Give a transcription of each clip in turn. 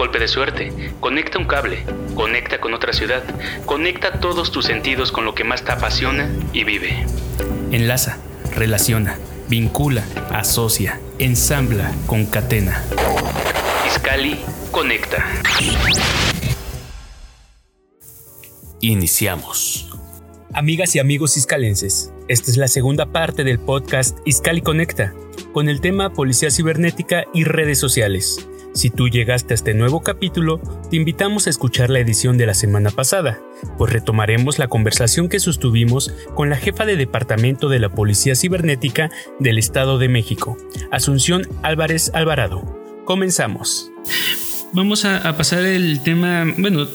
Golpe de suerte, conecta un cable, conecta con otra ciudad, conecta todos tus sentidos con lo que más te apasiona y vive. Enlaza, relaciona, vincula, asocia, ensambla, concatena. Iscali conecta. Iniciamos. Amigas y amigos iscalenses, esta es la segunda parte del podcast Iscali Conecta, con el tema Policía Cibernética y redes sociales. Si tú llegaste a este nuevo capítulo, te invitamos a escuchar la edición de la semana pasada, pues retomaremos la conversación que sostuvimos con la jefa de departamento de la Policía Cibernética del Estado de México, Asunción Álvarez Alvarado. Comenzamos. Vamos a, pasar el tema, bueno,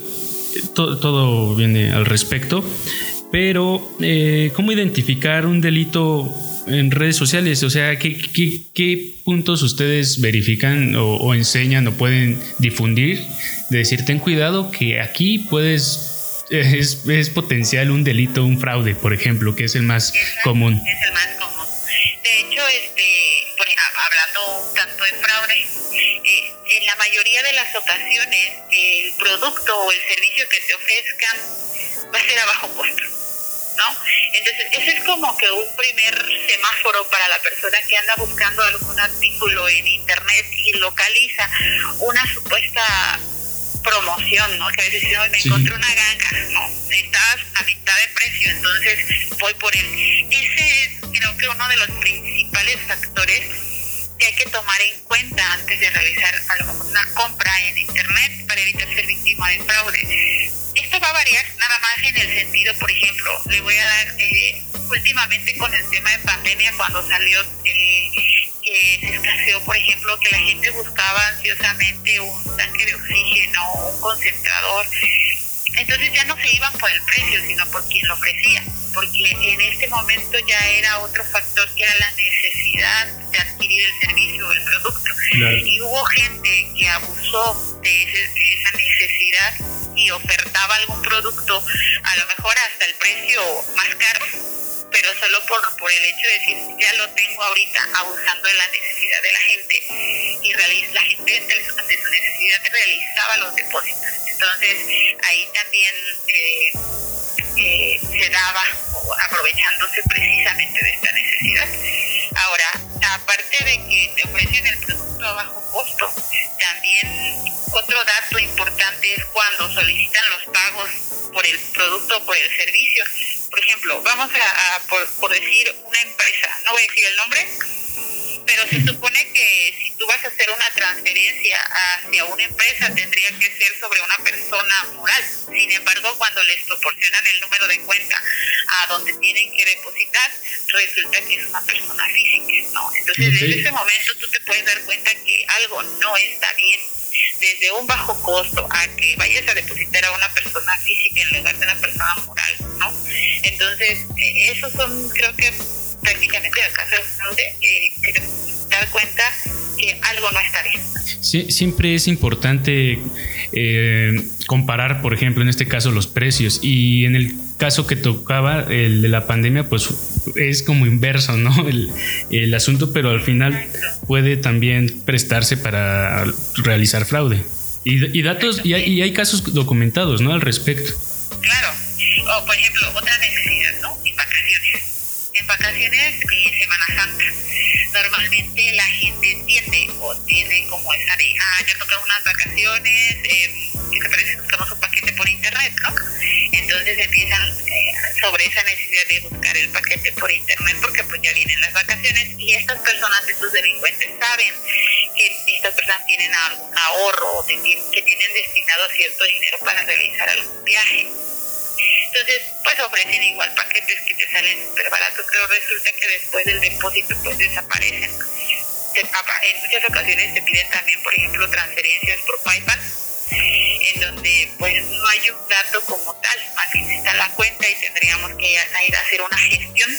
todo viene al respecto, pero eh, ¿cómo identificar un delito en redes sociales? O sea, ¿qué, qué, puntos ustedes verifican o, enseñan o pueden difundir? De decir, ten cuidado que aquí puedes, es, es, potencial un delito, un fraude, por ejemplo, que es el más común. Es el más común. De hecho, este, hablando tanto de fraude, eh, en la mayoría de las ocasiones el producto o el servicio que te ofrezcan va a ser a bajo costo. ¿No? Entonces, ese es como que un primer semáforo para la persona que anda buscando algún artículo en internet y localiza una supuesta promoción, ¿no? Que a veces no, me encontré una ganga, ¿no? Estás a mitad de precio, entonces voy por él. Ese es, creo que uno de los principales factores que hay que tomar en cuenta antes de realizar a lo mejor una compra en internet sentido, por ejemplo, le voy a dar eh, últimamente con el tema de pandemia cuando salió eh, que se escaseó, por ejemplo, que la gente buscaba ansiosamente un tanque de oxígeno, un concentrador. Entonces ya no se iban por el precio, sino por quien lo ofrecía, porque en este momento ya era otro factor que era la necesidad de adquirir el servicio o el producto. Y hubo gente que abusó de esa necesidad y ofertaba algún producto, a lo mejor hasta el precio más caro, pero solo por, por el hecho de decir, ya lo tengo ahorita, abusando de la necesidad de la gente, y la gente ante su necesidad realizaba los depósitos. Entonces, ahí también eh, eh, se daba, aprovechándose precisamente de esta necesidad. Ahora, aparte de que te ofrecen el producto a bajo costo, también otro dato importante es cuando solicitan los pagos por el producto o por el servicio. Por ejemplo, vamos a, por, decir una empresa, no voy a decir el nombre, pero se supone que tú vas a hacer una transferencia hacia una empresa tendría que ser sobre una persona moral. Sin embargo, cuando les proporcionan el número de cuenta a donde tienen que depositar, resulta que es una persona física, ¿no? Entonces, desde ese momento tú te puedes dar cuenta que algo no está bien desde un bajo costo a que vayas a depositar a una persona física en lugar de una persona moral, ¿no? Entonces, eh, esos son, creo que prácticamente el caso de eh, dar cuenta que algo no está bien. Sí, siempre es importante eh, comparar, por ejemplo, en este caso los precios y en el caso que tocaba, el de la pandemia, pues es como inverso, ¿no? El, asunto, pero al final puede también prestarse para realizar fraude. Y, datos, y hay, y hay, casos documentados, ¿no? Al respecto. Claro. O, por ejemplo, otra necesidad, ¿no? En vacaciones. En vacaciones, de Semana Santa. Normalmente la gente tiende o tiene como esa de, ah, ya toca unas vacaciones, eh, ¿qué te parece? Buscamos un paquete por internet, ¿no? Entonces empiezan eh, sobre esa necesidad de buscar el paquete por internet porque pues ya vienen las vacaciones y estas personas, estos delincuentes saben que estas personas tienen algún ahorro o que tienen destinado cierto dinero para realizar algún viaje. Entonces, pues ofrecen igual paquetes que te salen súper baratos, pero resulta que después del depósito pues desaparecen. En muchas ocasiones te piden también, por ejemplo, transferencias por PayPal, en donde pues no hay un dato como tal, más bien está la cuenta y tendríamos que ir a hacer una gestión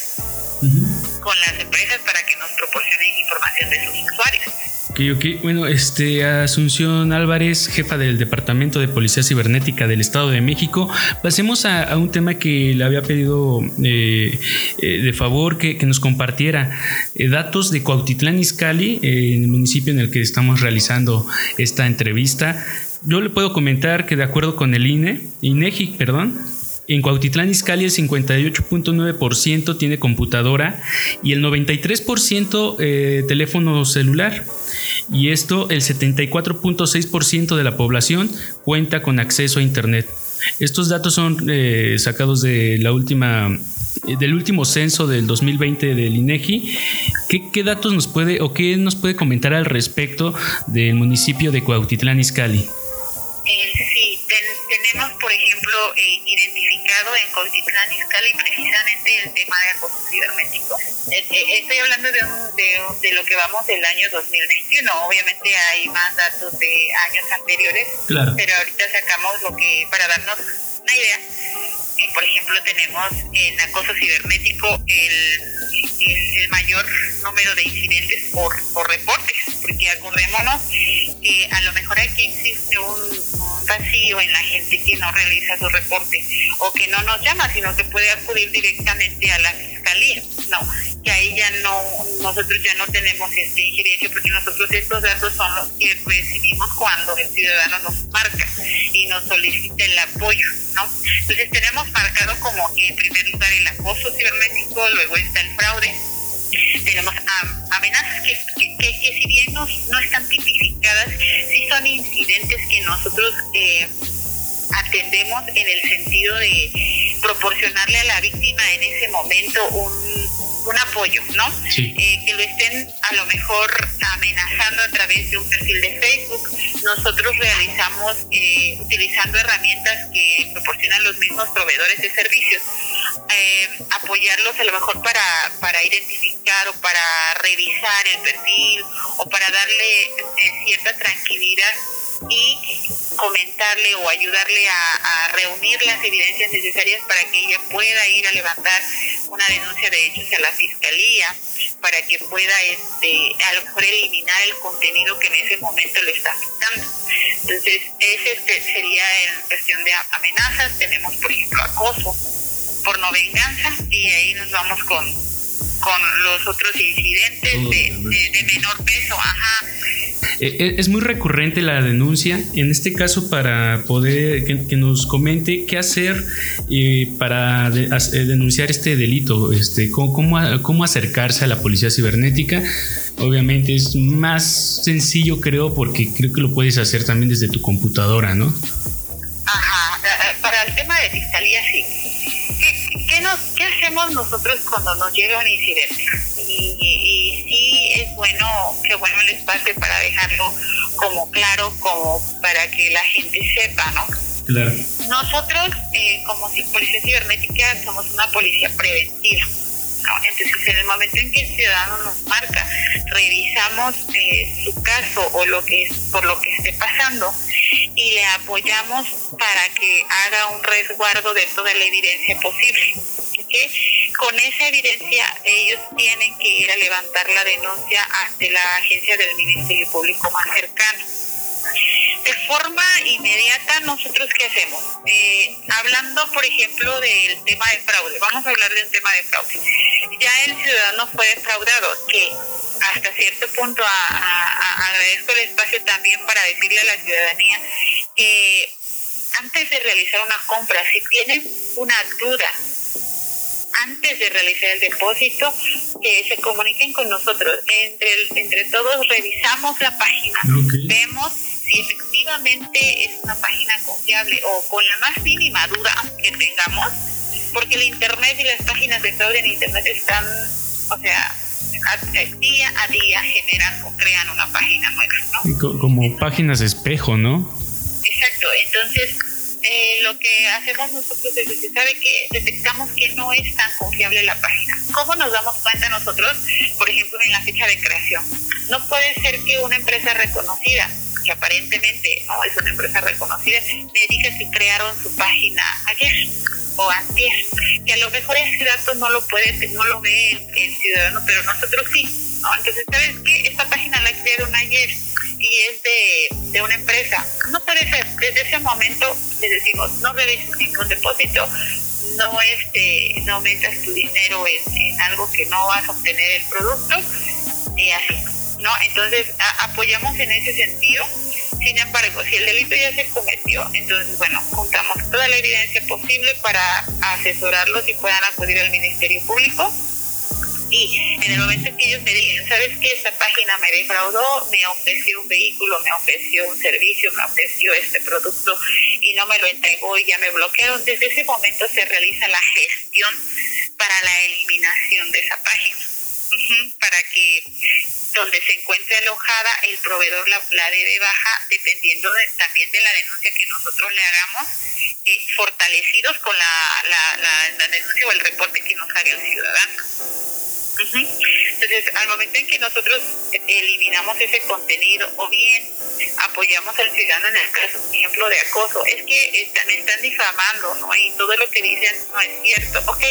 con las empresas para que nos proporcionen información de sus usuarios. Ok, ok. Bueno, este, Asunción Álvarez, jefa del Departamento de Policía Cibernética del Estado de México. Pasemos a, un tema que le había pedido eh, eh, de favor que, nos compartiera. Eh, datos de Cuautitlán Izcalli, en el municipio en el que estamos realizando esta entrevista. Yo le puedo comentar que de acuerdo con el INE, INEGI, perdón, en Cuautitlán Izcalli el 58.9% tiene computadora y el 93% eh, teléfono celular. Y esto, el 74.6% de la población cuenta con acceso a Internet. Estos datos son eh, sacados de la última del último censo del 2020 del INEGI. ¿Qué, ¿Qué, datos nos puede o qué nos puede comentar al respecto del municipio de Cuautitlán Izcalli? Sí, en Cotitlán Izcalli precisamente el tema de acoso cibernético. Eh, eh, estoy hablando de, de, lo que vamos del año 2021. Obviamente hay más datos de años anteriores, pero ahorita sacamos lo que, para darnos una idea, eh, por ejemplo, tenemos en acoso cibernético el, el, mayor número de incidentes por, por reportes, porque acordémonos que a lo mejor aquí existe un vacío en la gente que no realiza su reporte o que no nos llama, sino que puede acudir directamente a la fiscalía, ¿no? Que ahí ya no, nosotros ya no tenemos este injerencia porque nosotros estos datos son los que recibimos cuando el ciudadano nos marca y nos solicita el apoyo, ¿no? Entonces tenemos marcado como en primer lugar el acoso cibernético, luego está el fraude, tenemos amenazas que, que, si bien no, no, están tipificadas, sí son incidentes que nosotros eh, atendemos en el sentido de proporcionarle a la víctima en ese momento un, un apoyo, ¿no? Eh, que lo estén a lo mejor amenazando a través de un perfil de Facebook. Nosotros realizamos eh, utilizando herramientas que proporcionan los mismos proveedores de servicios eh, apoyarlos a lo mejor para, para identificar o para revisar el perfil o para darle eh, cierta tranquilidad y comentarle o ayudarle a, reunir las evidencias necesarias para que ella pueda ir a levantar una denuncia de hechos a la fiscalía para que pueda este a lo mejor eliminar el contenido que en ese momento le está afectando. Entonces, ese este, sería en cuestión de amenazas. Tenemos, por ejemplo, acoso por no venganza y ahí nos vamos con, con los otros incidentes de, menor peso. Ajá. Eh, eh, es muy recurrente la denuncia, en este caso para poder que, nos comente qué hacer eh, para denunciar este delito, este, cómo, cómo, acercarse a la policía cibernética. Obviamente es más sencillo creo porque creo que lo puedes hacer también desde tu computadora, ¿no? Ajá, para el tema de fiscalía sí ¿qué, hacemos nosotros cuando nos llega un incidente? Bueno, que bueno el espacio para dejarlo como claro, como para que la gente sepa, ¿no? Claro. Nosotros, eh, como policía cibernética, somos una policía preventiva. Entonces, en el momento en que el ciudadano nos marca, revisamos eh, su caso o lo que por lo que esté pasando y le apoyamos para que haga un resguardo de toda la evidencia posible. Con esa evidencia ellos tienen que ir a levantar la denuncia ante la agencia del Ministerio Público más cercano. De forma inmediata, ¿nosotros qué hacemos? Eh, hablando, por ejemplo, del tema de fraude, vamos a hablar del tema de fraude. Ya el ciudadano fue defraudado, que hasta cierto punto agradezco el espacio también para decirle a la ciudadanía que antes de realizar una compra, si tienen una duda, antes de realizar el depósito, que se comuniquen con nosotros. Entre, entre todos revisamos la página, vemos si efectivamente es una página confiable o con la más mínima duda que tengamos, porque el Internet y las páginas de fraude en Internet están, o sea, día a día generan o crean una página nueva, ¿no? Como páginas de espejo, ¿no? Exacto, entonces eh, lo que hacemos nosotros es decir, ¿sabe que Detectamos que no es tan confiable la página. ¿Cómo nos damos cuenta nosotros, por ejemplo, en la fecha de creación? No puede ser que una empresa reconocida que aparentemente no es una empresa reconocida, me diga que crearon su página ayer o antes, que a lo mejor ese dato no lo puede, no lo ve el, ciudadano, pero nosotros sí. ¿no? Entonces, ¿sabes qué? Esta página la crearon ayer y es de, de una empresa. No puede ser. Desde ese momento le decimos, no revises ningún depósito, no este no metas tu dinero en, algo que no vas a obtener el producto y así no entonces apoyamos en ese sentido sin embargo si el delito ya se cometió entonces bueno juntamos toda la evidencia posible para asesorarlos y puedan acudir al ministerio público y en el momento en que ellos me digan, ¿sabes qué? Esta página me defraudó, me ofreció un vehículo, me ofreció un servicio, me ofreció este producto y no me lo entregó y ya me bloquearon, desde ese momento se realiza la gestión para la eliminación de esa página. para que donde se encuentre alojada el proveedor la, la dé de baja dependiendo también de la denuncia que nosotros le hagamos eh, fortalecidos con la, la, la, denuncia o el reporte que nos haga el ciudadano. Entonces, al momento en que nosotros eliminamos ese contenido o bien apoyamos al ciudadano en el caso, por ejemplo, de acoso, es que están, están difamando, ¿no? Y todo lo que dicen no es cierto. Ok,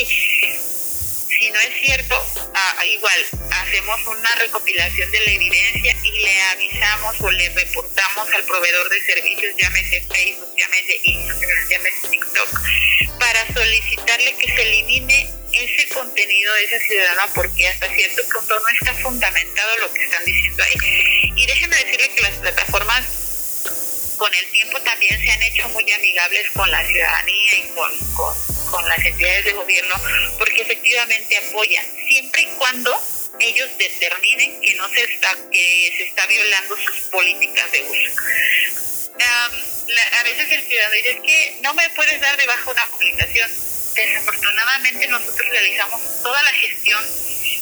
si no es cierto, ah, igual hacemos una recopilación de la evidencia y le avisamos o le reportamos al proveedor de servicios, llámese Facebook, llámese Instagram, llámese TikTok, para solicitarle que se elimine ese contenido de esa ciudadana porque hasta cierto punto no está fundamentado lo que están diciendo ahí. Y déjenme decirle que las plataformas con el tiempo también se han hecho muy amigables con la ciudadanía y con, las entidades de gobierno porque efectivamente apoyan siempre y cuando ellos determinen que no se está que se está violando sus políticas de uso. a veces el ciudadano dice que no me puedes dar debajo una publicación desafortunadamente nosotros realizamos toda la gestión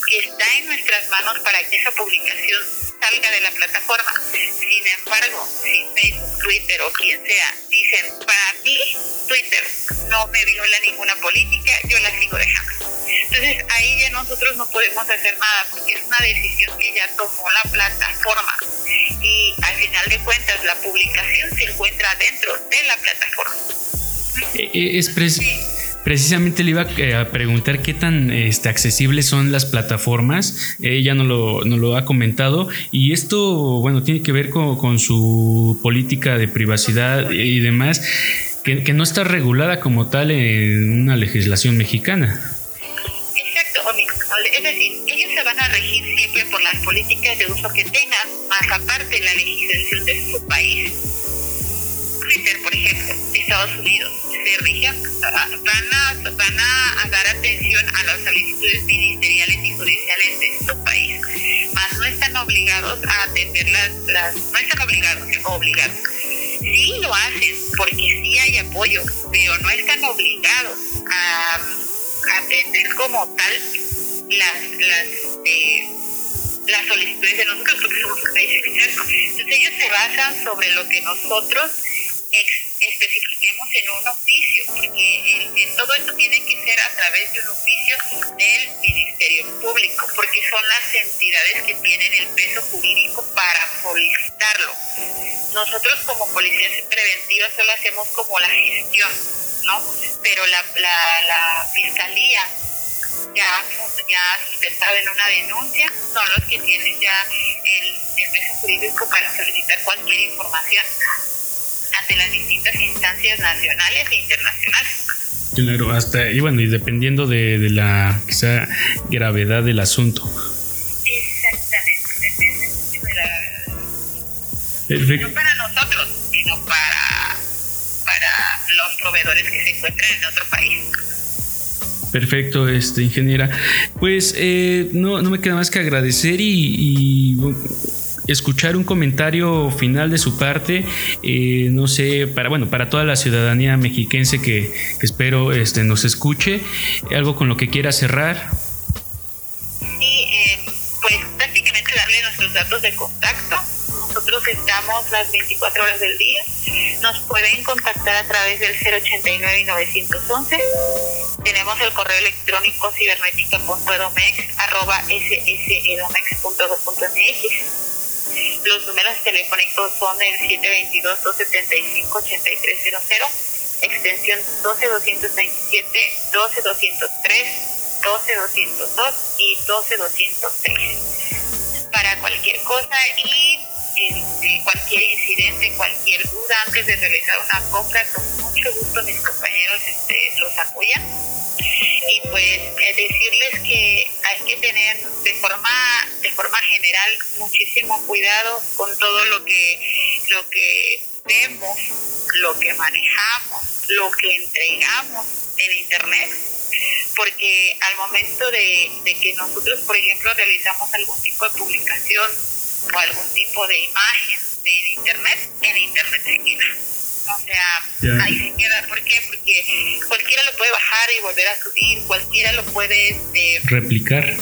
que está en nuestras manos para que esa publicación salga de la plataforma. Sin embargo, si Facebook, Twitter o quien sea dicen, para mí Twitter no me viola ninguna política, yo la sigo dejando. Entonces ahí ya nosotros no podemos hacer nada porque es una decisión que ya tomó la plataforma y al final de cuentas la publicación se encuentra dentro de la plataforma. Eh, eh, es, Precisamente le iba eh, a preguntar qué tan este, accesibles son las plataformas. Ella no lo, no lo ha comentado. Y esto, bueno, tiene que ver con, su política de privacidad y demás, que, no está regulada como tal en una legislación mexicana. Exacto, es decir, ellos se van a regir siempre por las políticas de uso que tengan, más aparte la legislación de su país. Twitter, por ejemplo, Estados Unidos se rigen, van a, van a, dar atención a las solicitudes ministeriales y judiciales de su país, más no están obligados a atender las, las no están obligados, obligados. Sí lo hacen porque sí hay apoyo, pero no están obligados a, atender como tal las, las eh, las solicitudes de nosotros porque somos un país. Entonces ellos se basan sobre lo que nosotros especifiquemos en un oficio, porque todo esto tiene que ser a través de un oficio del Ministerio Público, porque son las entidades que tienen el peso jurídico para solicitarlo. Nosotros como policías preventivas solo hacemos como la gestión, ¿no? Pero la, la, fiscalía ya, ya sustentada en una denuncia son los que tienen ya el, el peso jurídico para solicitar cualquier información ante las distintas instancias nacionales e internacionales. Claro, hasta, y bueno, y dependiendo de, de la quizá gravedad del asunto. Perfecto. No para nosotros, sino para, para los proveedores que se encuentran en otro país. Perfecto, este, ingeniera. Pues eh, no, no me queda más que agradecer y, y escuchar un comentario final de su parte, eh, no sé, para bueno, para toda la ciudadanía mexiquense que, espero este, nos escuche, algo con lo que quiera cerrar. Sí, eh, pues prácticamente darle nuestros datos de contacto. Nosotros estamos las 24 horas del día. Nos pueden contactar a través del 089 y 911. Tenemos el correo electrónico cibernética.edomex arroba ssedomex.gov.mx Los números telefónicos son el 722-275-8300, extensión 12227, 12203, 12202 y 12206. Para cualquier cosa y este, cualquier incidente, cualquier duda antes de realizar una compra, con mucho gusto mis compañeros este, los apoyan. Y pues eh, decirles que hay que tener de forma, de forma general muchísimo cuidado con todo lo que, lo que vemos, lo que manejamos, lo que entregamos en internet porque al momento de, de, que nosotros, por ejemplo, realizamos algún tipo de publicación o algún tipo de imagen en internet, en internet se queda. O sea, ahí se queda. ¿Por qué? Porque cualquiera lo puede bajar y volver a subir, cualquiera lo puede este, replicar.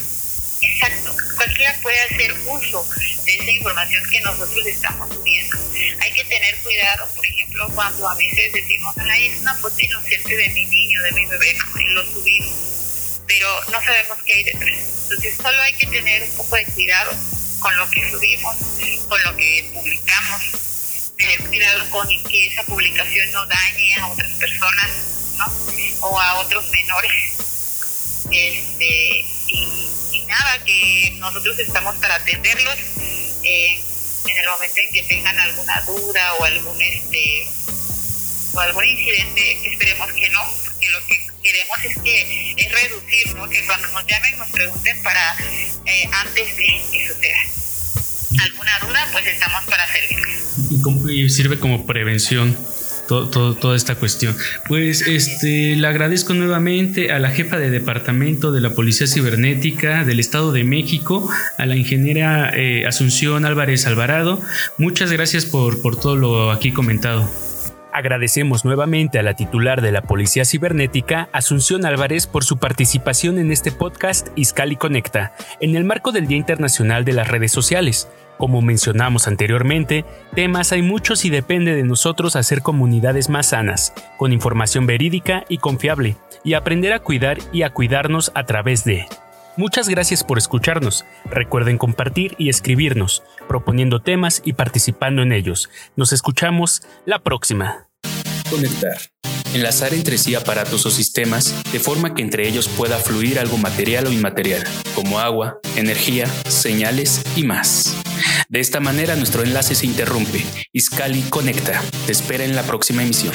Exacto, cualquiera puede hacer uso de esa información que nosotros estamos subiendo. Hay que tener cuidado, por ejemplo, cuando a veces decimos, ay, es una foto inocente de mi niño, de mi bebé, y lo subimos, pero no sabemos qué hay detrás. Entonces, solo hay que tener un poco de cuidado con lo que subimos, con lo que publicamos, tener cuidado con que esa publicación no dañe a otras personas, ¿no? O a otros menores. Este, y, nada, que nosotros estamos para atenderlos eh, en el momento en que tengan alguna duda o algún este o algún incidente, esperemos que no, porque lo que queremos es que es reducir, ¿no? que cuando nos llamen nos pregunten para eh, antes de que suceda. ¿Alguna duda? Pues estamos para servirles. Y, sirve como prevención. Todo, toda esta cuestión. Pues este le agradezco nuevamente a la jefa de departamento de la Policía Cibernética del Estado de México, a la ingeniera eh, Asunción Álvarez Alvarado. Muchas gracias por, por todo lo aquí comentado. Agradecemos nuevamente a la titular de la Policía Cibernética, Asunción Álvarez, por su participación en este podcast Iscali Conecta, en el marco del Día Internacional de las Redes Sociales. Como mencionamos anteriormente, temas hay muchos y depende de nosotros hacer comunidades más sanas, con información verídica y confiable, y aprender a cuidar y a cuidarnos a través de... Muchas gracias por escucharnos. Recuerden compartir y escribirnos, proponiendo temas y participando en ellos. Nos escuchamos la próxima. Conectar. Enlazar entre sí aparatos o sistemas de forma que entre ellos pueda fluir algo material o inmaterial, como agua, energía, señales y más. De esta manera nuestro enlace se interrumpe. Iscali Conecta. Te espera en la próxima emisión.